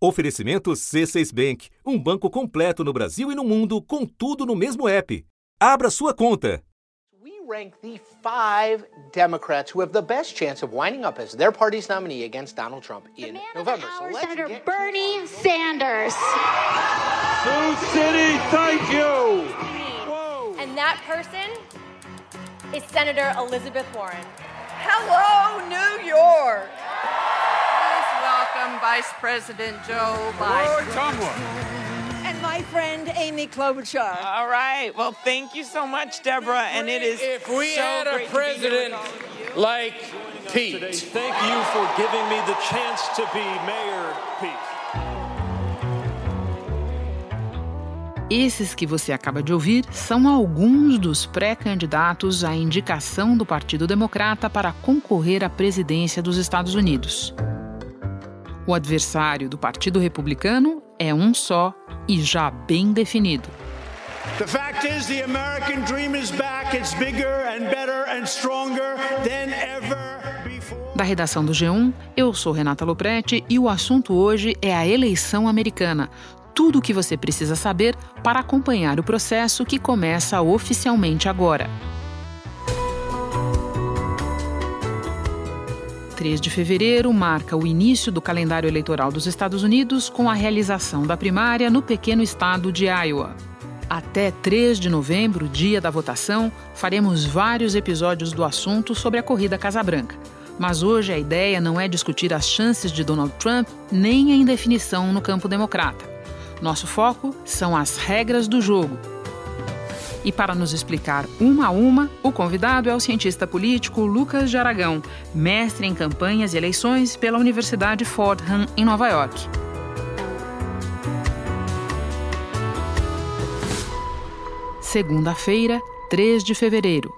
Oferecimento C6 Bank, um banco completo no Brasil e no mundo, com tudo no mesmo app. Abra sua conta. We rank the five Democrats who have the best chance of winding up as their party's nominee against Donald Trump in November. the So hour, let's Senator get Bernie Sanders. Sioux City, thank you. And that person is Senator Elizabeth Warren. Hello, New York. Welcome Vice President Joe Biden. Roy Tomlin. And my friend Amy Klobuchar. All right. Well, thank you so much, Deborah. And it is If we so had a president like Today. Pete, Thank you for giving me the chance to be Mayor Pete. Esses que você acaba de ouvir são alguns dos pré-candidatos à indicação do Partido Democrata para concorrer à presidência dos Estados Unidos. O adversário do Partido Republicano é um só e já bem definido. The fact is, the American dream is back. It's bigger and better and stronger than ever before. Da redação do G1, eu sou Renata Loprete e o assunto hoje é a eleição americana. Tudo o que você precisa saber para acompanhar o processo que começa oficialmente agora. 3 de fevereiro marca o início do calendário eleitoral dos Estados Unidos com a realização da primária no pequeno estado de Iowa. Até 3 de novembro, dia da votação, faremos vários episódios do assunto sobre a corrida Casa Branca. Mas hoje a ideia não é discutir as chances de Donald Trump nem a indefinição no campo democrata. Nosso foco são as regras do jogo. E para nos explicar uma a uma, o convidado é o cientista político Lucas de Aragão, mestre em campanhas e eleições pela Universidade Fordham, em Nova York. Segunda-feira, 3 de fevereiro.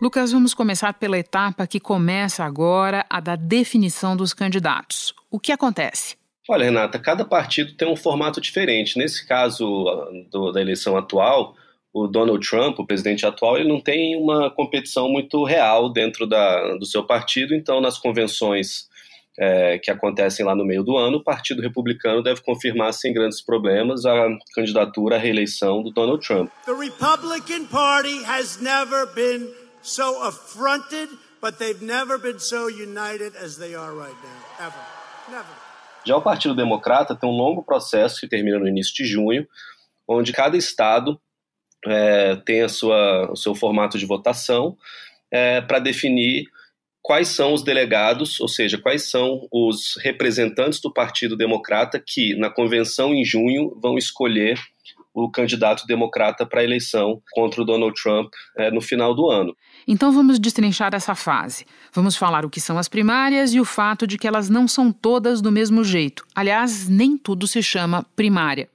Lucas, vamos começar pela etapa que começa agora, a da definição dos candidatos. O que acontece? Olha, Renata, cada partido tem um formato diferente. Nesse caso ah, do, da eleição atual, o Donald Trump, o presidente atual, ele não tem uma competição muito real dentro da, do seu partido, então nas convenções é, que acontecem lá no meio do ano, o Partido Republicano deve confirmar sem grandes problemas a candidatura à reeleição do Donald Trump. The Republican Party has never been so affronted, but they've never been so united as they are right now. Ever. Never. Já o Partido Democrata tem um longo processo que termina no início de junho, onde cada estado é, tem a sua, o seu formato de votação é, para definir quais são os delegados, ou seja, quais são os representantes do Partido Democrata que, na convenção em junho, vão escolher o candidato democrata para a eleição contra o Donald Trump é, no final do ano. Então vamos destrinchar essa fase. Vamos falar o que são as primárias e o fato de que elas não são todas do mesmo jeito. Aliás, nem tudo se chama primária.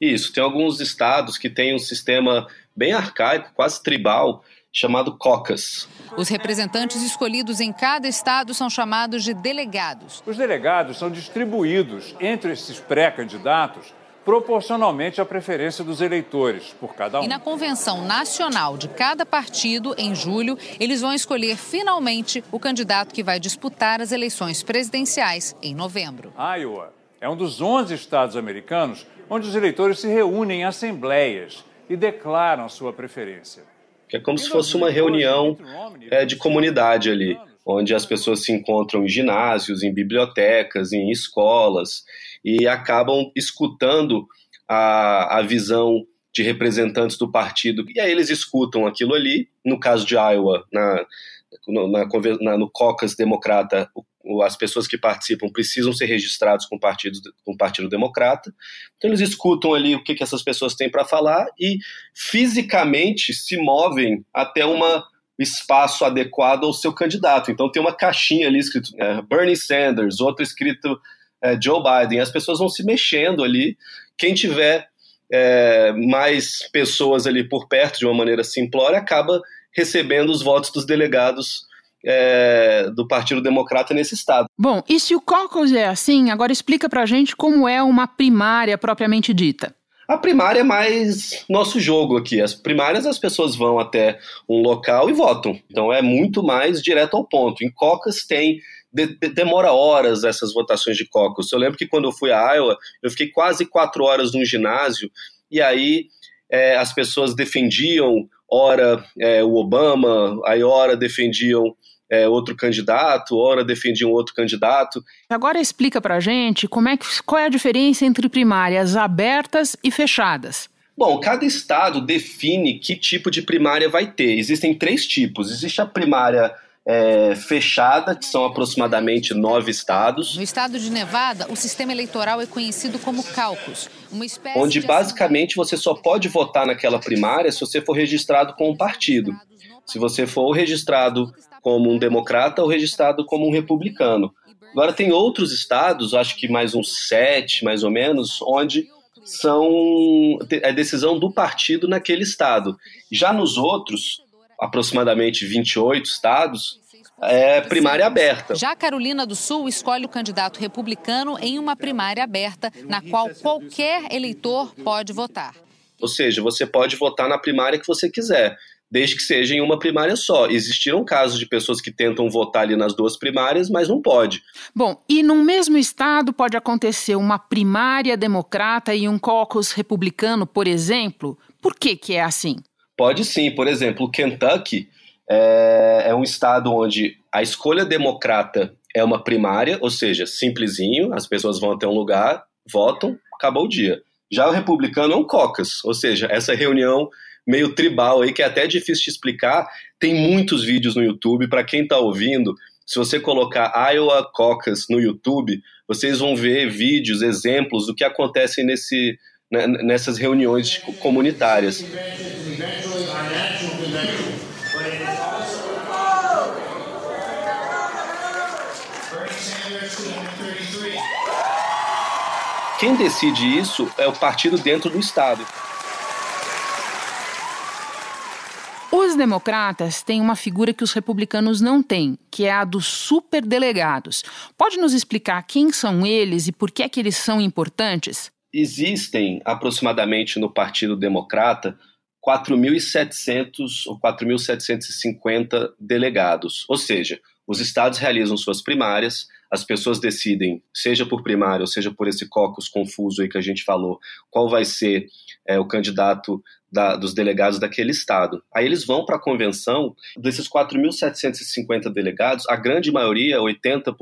Isso, tem alguns estados que têm um sistema bem arcaico, quase tribal, chamado caucus. Os representantes escolhidos em cada estado são chamados de delegados. Os delegados são distribuídos entre esses pré-candidatos proporcionalmente à preferência dos eleitores por cada um. E na convenção nacional de cada partido, em julho, eles vão escolher finalmente o candidato que vai disputar as eleições presidenciais em novembro. Iowa é um dos 11 estados americanos onde os eleitores se reúnem em assembleias e declaram sua preferência. Que é como se fosse uma reunião é, de comunidade ali, onde as pessoas se encontram em ginásios, em bibliotecas, em escolas e acabam escutando a, a visão de representantes do partido. E aí eles escutam aquilo ali. No caso de Iowa, na, na, na, no caucus democrata, o, as pessoas que participam precisam ser registrados com, com o Partido Democrata. Então eles escutam ali o que, que essas pessoas têm para falar e fisicamente se movem até uma espaço adequado ao seu candidato. Então tem uma caixinha ali escrito é, Bernie Sanders, outro escrito é, Joe Biden. As pessoas vão se mexendo ali. Quem tiver é, mais pessoas ali por perto de uma maneira simplória acaba recebendo os votos dos delegados é, do Partido Democrata nesse estado. Bom, e se o caucus é assim, agora explica pra gente como é uma primária propriamente dita. A primária é mais nosso jogo aqui. As primárias as pessoas vão até um local e votam. Então é muito mais direto ao ponto. Em caucus tem de, demora horas essas votações de caucus. Eu lembro que quando eu fui a Iowa, eu fiquei quase quatro horas num ginásio e aí é, as pessoas defendiam, ora é, o Obama, aí ora defendiam é, outro candidato, ora defendiam outro candidato. Agora explica pra gente como é que, qual é a diferença entre primárias abertas e fechadas. Bom, cada estado define que tipo de primária vai ter. Existem três tipos. Existe a primária é, fechada, que são aproximadamente nove estados. No estado de Nevada, o sistema eleitoral é conhecido como caucus, onde basicamente você só pode votar naquela primária se você for registrado com um partido. Se você for registrado como um democrata ou registrado como um republicano. Agora tem outros estados, acho que mais uns sete, mais ou menos, onde são a decisão do partido naquele estado. Já nos outros, aproximadamente 28 estados, é primária aberta. Já Carolina do Sul escolhe o candidato republicano em uma primária aberta, na qual qualquer eleitor pode votar. Ou seja, você pode votar na primária que você quiser desde que seja em uma primária só. Existiram casos de pessoas que tentam votar ali nas duas primárias, mas não pode. Bom, e no mesmo estado pode acontecer uma primária democrata e um caucus republicano, por exemplo? Por que, que é assim? Pode sim. Por exemplo, o Kentucky é, é um estado onde a escolha democrata é uma primária, ou seja, simplesinho, as pessoas vão até um lugar, votam, acabou o dia. Já o republicano é um caucus, ou seja, essa reunião meio tribal aí, que é até difícil de explicar. Tem muitos vídeos no YouTube, para quem está ouvindo, se você colocar Iowa Caucus no YouTube, vocês vão ver vídeos, exemplos do que acontece nesse, né, nessas reuniões comunitárias. Quem decide isso é o partido dentro do Estado. Os democratas têm uma figura que os republicanos não têm, que é a dos superdelegados. Pode nos explicar quem são eles e por que é que eles são importantes? Existem aproximadamente no Partido Democrata 4.700 ou 4.750 delegados, ou seja, os estados realizam suas primárias, as pessoas decidem, seja por primária ou seja por esse caucus confuso aí que a gente falou, qual vai ser é, o candidato da, dos delegados daquele estado. Aí eles vão para a convenção, desses 4.750 delegados, a grande maioria, 80%,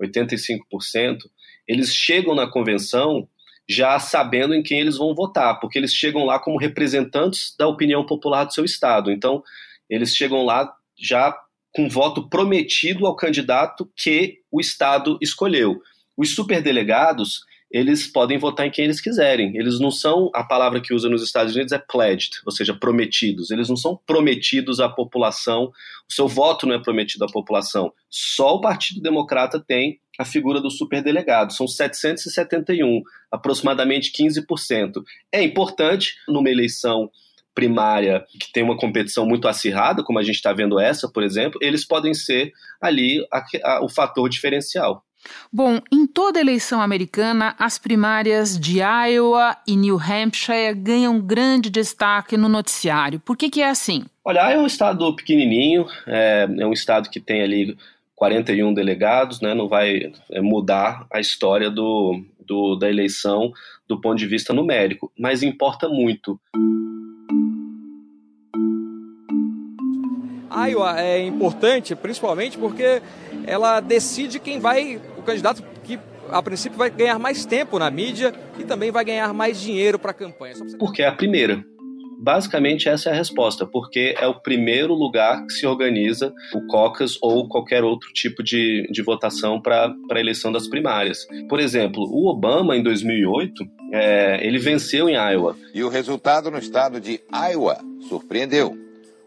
85%, eles chegam na convenção já sabendo em quem eles vão votar, porque eles chegam lá como representantes da opinião popular do seu estado. Então, eles chegam lá já com voto prometido ao candidato que o estado escolheu. Os superdelegados, eles podem votar em quem eles quiserem. Eles não são, a palavra que usa nos Estados Unidos é pledged, ou seja, prometidos. Eles não são prometidos à população, o seu voto não é prometido à população. Só o Partido Democrata tem a figura do superdelegado. São 771, aproximadamente 15%. É importante numa eleição primária que tem uma competição muito acirrada, como a gente está vendo essa, por exemplo, eles podem ser ali a, a, o fator diferencial. Bom, em toda eleição americana, as primárias de Iowa e New Hampshire ganham grande destaque no noticiário. Por que, que é assim? Olha, Iowa é um estado pequenininho, é, é um estado que tem ali 41 delegados, né, não vai é, mudar a história do, do, da eleição do ponto de vista numérico, mas importa muito. Iowa é importante, principalmente porque ela decide quem vai, o candidato que a princípio vai ganhar mais tempo na mídia e também vai ganhar mais dinheiro para a campanha. Porque é a primeira. Basicamente, essa é a resposta, porque é o primeiro lugar que se organiza o caucus ou qualquer outro tipo de, de votação para a eleição das primárias. Por exemplo, o Obama, em 2008, é, ele venceu em Iowa. E o resultado no estado de Iowa surpreendeu.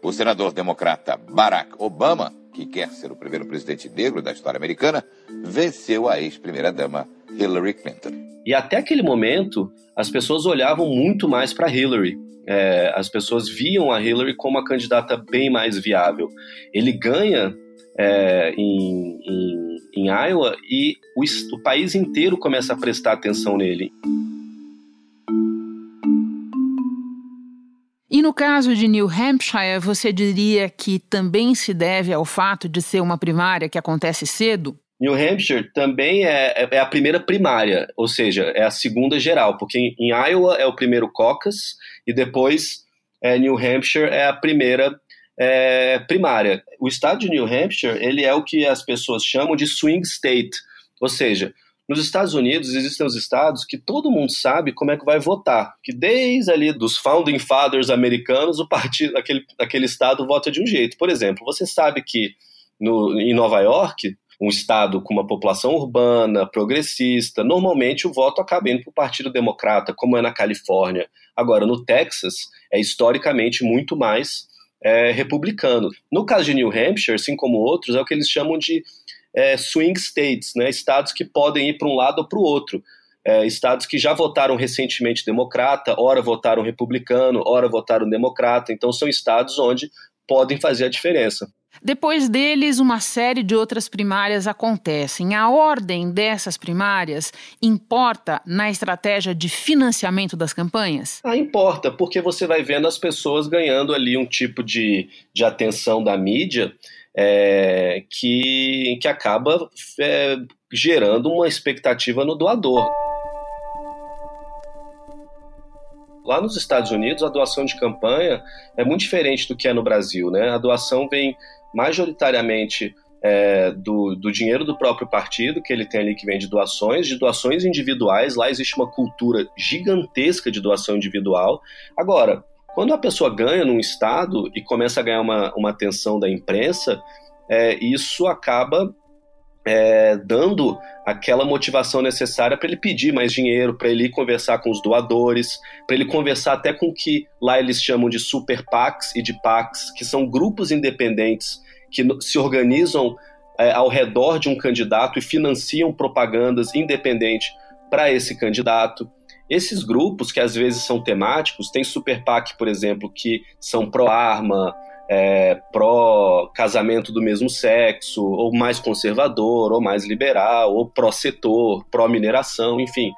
O senador democrata Barack Obama, que quer ser o primeiro presidente negro da história americana, venceu a ex-primeira-dama Hillary Clinton. E até aquele momento, as pessoas olhavam muito mais para Hillary. É, as pessoas viam a Hillary como uma candidata bem mais viável. Ele ganha é, em, em, em, Iowa e o, o país inteiro começa a prestar atenção nele. no caso de New Hampshire, você diria que também se deve ao fato de ser uma primária que acontece cedo? New Hampshire também é, é, a primeira primária, ou seja, é a segunda geral, porque em, em Iowa é o primeiro caucus e depois é, New Hampshire é a primeira é, primária. O estado de New Hampshire ele é o que as pessoas chamam de swing state, ou seja, nos Estados Unidos existem os estados que todo mundo sabe como é que vai votar, que desde ali dos founding fathers americanos o partido aquele, aquele estado vota de um jeito. Por exemplo, você sabe que no, em Nova York um estado com uma população urbana, progressista, normalmente o voto acaba indo para o Partido Democrata, como é na Califórnia. Agora, no Texas, é historicamente muito mais é, republicano. No caso de New Hampshire, assim como outros, é o que eles chamam de é, swing states, né? estados que podem ir para um lado ou para o outro. É, estados que já votaram recentemente democrata, ora votaram republicano, ora votaram democrata. Então, são estados onde podem fazer a diferença. Depois deles, uma série de outras primárias acontecem. A ordem dessas primárias importa na estratégia de financiamento das campanhas? Ah, importa, porque você vai vendo as pessoas ganhando ali um tipo de, de atenção da mídia é, que, que acaba é, gerando uma expectativa no doador. Lá nos Estados Unidos, a doação de campanha é muito diferente do que é no Brasil. Né? A doação vem majoritariamente é, do, do, dinheiro do próprio partido, que ele tem ali que vem de doações, de doações individuais. Lá existe uma cultura gigantesca de doação individual. Agora, quando a pessoa ganha num estado e começa a ganhar uma, uma atenção da imprensa, é, isso acaba é, dando aquela motivação necessária para ele pedir mais dinheiro, para ele conversar com os doadores, para ele conversar até com o que lá eles chamam de super PACs e de PACs, que são grupos independentes que se organizam é, ao redor de um candidato e financiam propagandas independentes para esse candidato. Esses grupos, que às vezes são temáticos, tem Super PAC, por exemplo, que são pró-arma, é, pró-casamento do mesmo sexo, ou mais conservador, ou mais liberal, ou pró-setor, pró-mineração, enfim.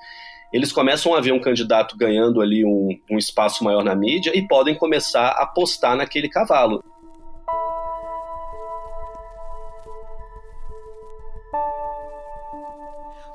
Eles começam a ver um candidato ganhando ali um, um espaço maior na mídia e podem começar a apostar naquele cavalo.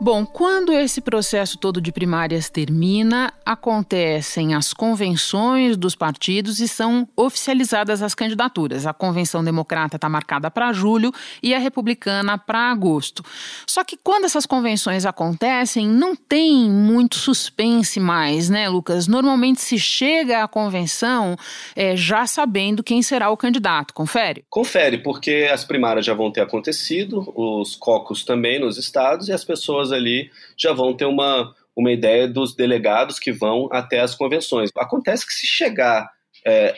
Bom, quando esse processo todo de primárias termina, acontecem as convenções dos partidos e são oficializadas as candidaturas. A convenção democrata está marcada para julho e a republicana para agosto. Só que quando essas convenções acontecem, não tem muito suspense mais, né, Lucas? Normalmente se chega à convenção é, já sabendo quem será o candidato. Confere? Confere, porque as primárias já vão ter acontecido, os cocos também nos estados e as pessoas ali já vão ter uma, uma ideia dos delegados que vão até as convenções. Acontece que se chegar é,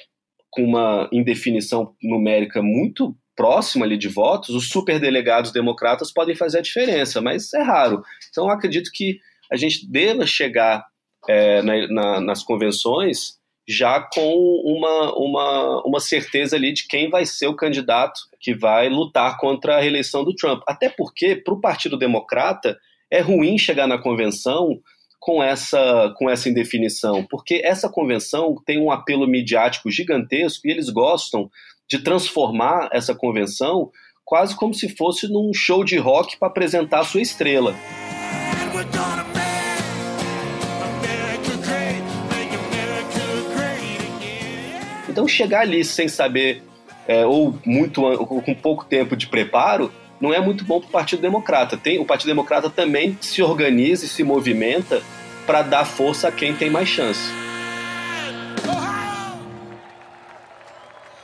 com uma indefinição numérica muito próxima ali de votos, os superdelegados democratas podem fazer a diferença, mas é raro. Então, acredito que a gente deva chegar é, na, na, nas convenções já com uma, uma, uma certeza ali de quem vai ser o candidato que vai lutar contra a reeleição do Trump. Até porque, para o Partido Democrata, é ruim chegar na convenção com essa, com essa indefinição, porque essa convenção tem um apelo midiático gigantesco e eles gostam de transformar essa convenção quase como se fosse num show de rock para apresentar a sua estrela. Então chegar ali sem saber é, ou muito ou com pouco tempo de preparo não é muito bom para o Partido Democrata. Tem, o Partido Democrata também se organiza e se movimenta para dar força a quem tem mais chance.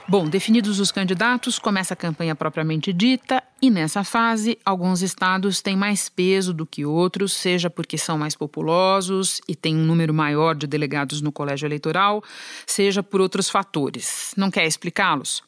Bom, definidos os candidatos, começa a campanha propriamente dita, e nessa fase, alguns estados têm mais peso do que outros, seja porque são mais populosos e têm um número maior de delegados no colégio eleitoral, seja por outros fatores. Não quer explicá-los?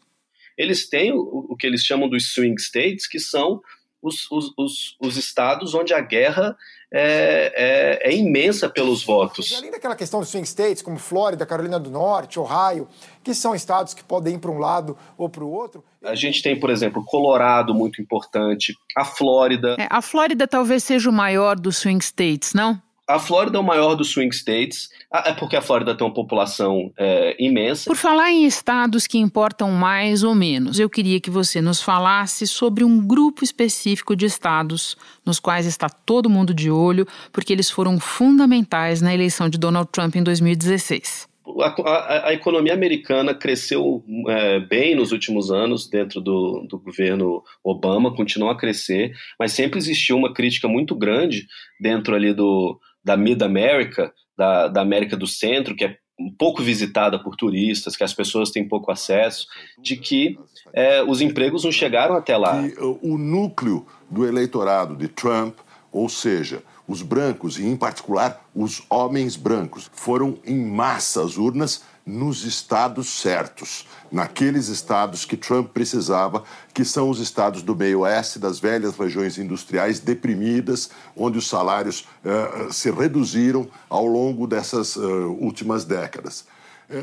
Eles têm o, o que eles chamam dos swing states, que são os, os, os, os estados onde a guerra é, é, é, imensa pelos votos. E além daquela questão dos swing states, como Flórida, Carolina do Norte, Ohio, que são estados que podem ir para um lado ou para o outro. A gente tem, por exemplo, Colorado, muito importante, a Flórida. É, a Flórida talvez seja o maior dos swing states, não? A Flórida é o maior dos swing states, é porque a Flórida tem uma população é, imensa. Por falar em estados que importam mais ou menos, eu queria que você nos falasse sobre um grupo específico de estados nos quais está todo mundo de olho, porque eles foram fundamentais na eleição de Donald Trump em 2016. A, a, a, economia americana cresceu é, bem nos últimos anos dentro do, do, governo Obama, continuou a crescer, mas sempre existiu uma crítica muito grande dentro ali do, da Mid-America, da, da América do Centro, que é pouco visitada por turistas, que as pessoas têm pouco acesso, de que é, os empregos não chegaram até lá. Que o núcleo do eleitorado de Trump, ou seja, os brancos, e em particular os homens brancos, foram em massa às urnas nos estados certos, naqueles estados que Trump precisava, que são os estados do meio oeste, das velhas regiões industriais deprimidas, onde os salários uh, se reduziram ao longo dessas uh, últimas décadas.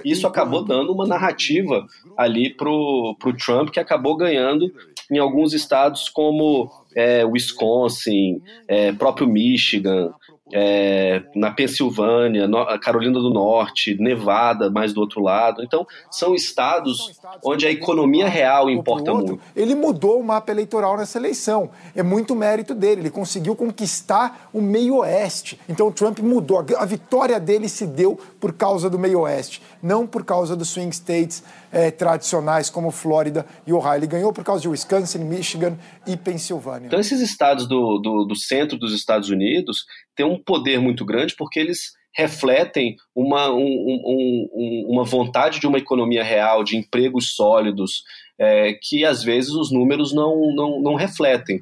Isso acabou dando uma narrativa ali para o Trump, que acabou ganhando em alguns estados como é, Wisconsin, é, próprio Michigan, é, na Pensilvânia, Carolina do Norte, Nevada, mais do outro lado. Então, são estados onde a economia real importa muito. Ele mudou o mapa eleitoral nessa eleição. É muito mérito dele. Ele conseguiu conquistar o meio-oeste. Então, o Trump mudou. A vitória dele se deu por causa do meio-oeste, não por causa dos swing states é, tradicionais como Flórida e Ohio. Ele ganhou por causa de Wisconsin, Michigan e Pensilvânia. Então, esses estados do, do, do centro dos Estados Unidos têm um poder muito grande porque eles refletem uma, um, um, uma vontade de uma economia real, de empregos sólidos, é, que às vezes os números não, não, não refletem.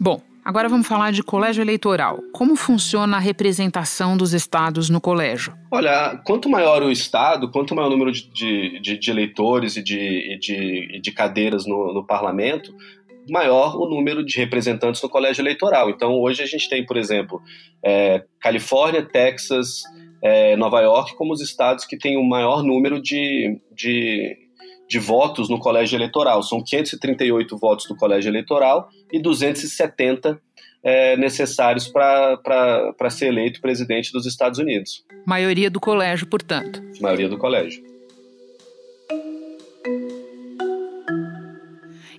Bom, Agora vamos falar de colégio eleitoral. Como funciona a representação dos estados no colégio? Olha, quanto maior o estado, quanto maior o número de, de, de eleitores e de, de, de cadeiras no, no parlamento, maior o número de representantes no colégio eleitoral. Então, hoje a gente tem, por exemplo, é, Califórnia, Texas, é, Nova York como os estados que têm o maior número de, de, de votos no colégio eleitoral. São 538 votos do colégio eleitoral e 270 é, necessários para ser eleito presidente dos Estados Unidos. Maioria do colégio, portanto. Maioria do colégio.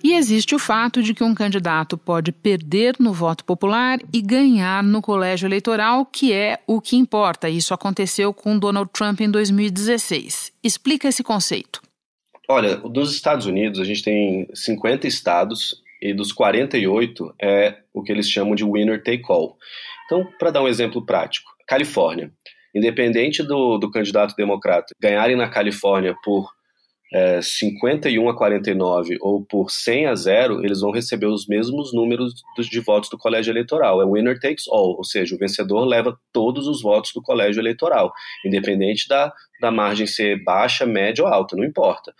E existe o fato de que um candidato pode perder no voto popular e ganhar no colégio eleitoral, que é o que importa. Isso aconteceu com Donald Trump em 2016. Explica esse conceito. Olha, nos Estados Unidos a gente tem 50 estados e dos 48 é o que eles chamam de winner take all. Então, para dar um exemplo prático, Califórnia. Independente do, do candidato democrata ganharem na Califórnia por é, 51 a 49 ou por 100 a 0, eles vão receber os mesmos números de votos do colégio eleitoral. É winner takes all, ou seja, o vencedor leva todos os votos do colégio eleitoral, independente da, da margem ser baixa, média ou alta, não importa.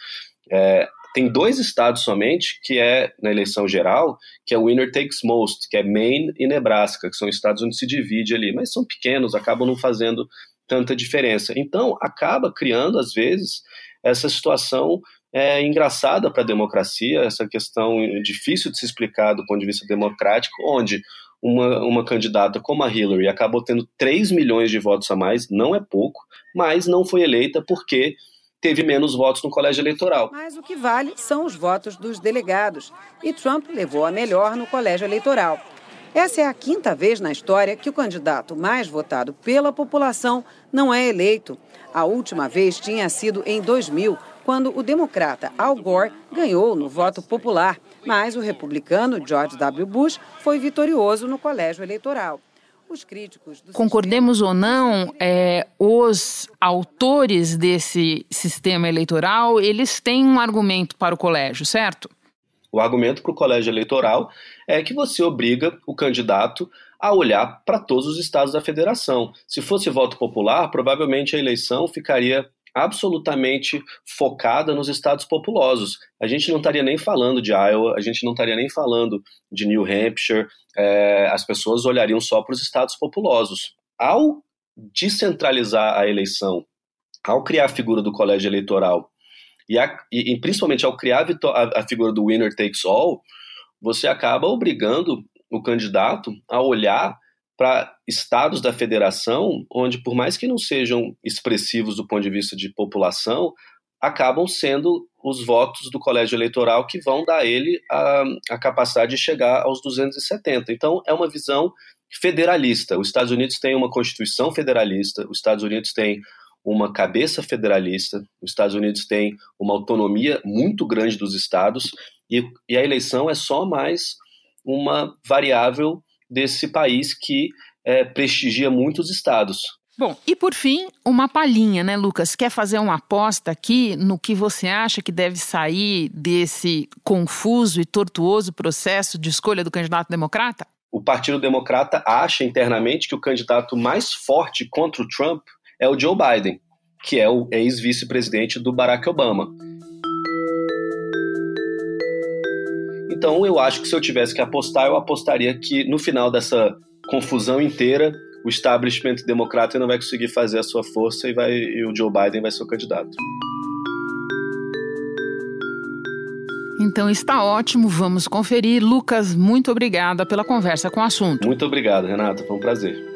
É, tem dois estados somente que é na eleição geral, que é winner takes most, que é Maine e Nebraska, que são estados onde se divide ali, mas são pequenos, acabam não fazendo tanta diferença. Então, acaba criando às vezes essa situação é engraçada para a democracia, essa questão difícil de se explicar do ponto de vista democrático, onde uma, uma candidata como a Hillary acabou tendo 3 milhões de votos a mais, não é pouco, mas não foi eleita porque teve menos votos no colégio eleitoral. Mas o que vale são os votos dos delegados, e Trump levou a melhor no colégio eleitoral. Essa é a quinta vez na história que o candidato mais votado pela população não é eleito. A última vez tinha sido em 2000, quando o democrata Al Gore ganhou no voto popular, mas o republicano George W. Bush foi vitorioso no colégio eleitoral. Concordemos ou não, é, os autores desse sistema eleitoral, eles têm um argumento para o colégio, certo? O argumento para o colégio eleitoral é que você obriga o candidato a olhar para todos os estados da federação. Se fosse voto popular, provavelmente a eleição ficaria absolutamente focada nos estados populosos. A gente não estaria nem falando de Iowa, a gente não estaria nem falando de New Hampshire, é, as pessoas olhariam só para os estados populosos. Ao descentralizar a eleição, ao criar a figura do colégio eleitoral e, a, e principalmente ao criar a, a, a figura do winner takes all, você acaba obrigando o candidato a olhar para estados da federação, onde, por mais que não sejam expressivos do ponto de vista de população, acabam sendo os votos do colégio eleitoral que vão dar a ele a, a capacidade de chegar aos 270. Então, é uma visão federalista. Os Estados Unidos têm uma constituição federalista, os Estados Unidos têm uma cabeça federalista, os Estados Unidos têm uma autonomia muito grande dos estados, e, e a eleição é só mais uma variável desse país que é, prestigia muitos estados. Bom, e por fim, uma palhinha, né, Lucas? Quer fazer uma aposta aqui no que você acha que deve sair desse confuso e tortuoso processo de escolha do candidato democrata? O Partido Democrata acha internamente que o candidato mais forte contra o Trump é o Joe Biden, que é o ex-vice-presidente do Barack Obama. Então, eu acho que se eu tivesse que apostar, eu apostaria que no final dessa confusão inteira, o establishment democrata não vai conseguir fazer a sua força e, vai, e o Joe Biden vai ser o candidato. Então está ótimo, vamos conferir. Lucas, muito obrigada pela conversa com o assunto. Muito obrigado, Renata, foi um prazer.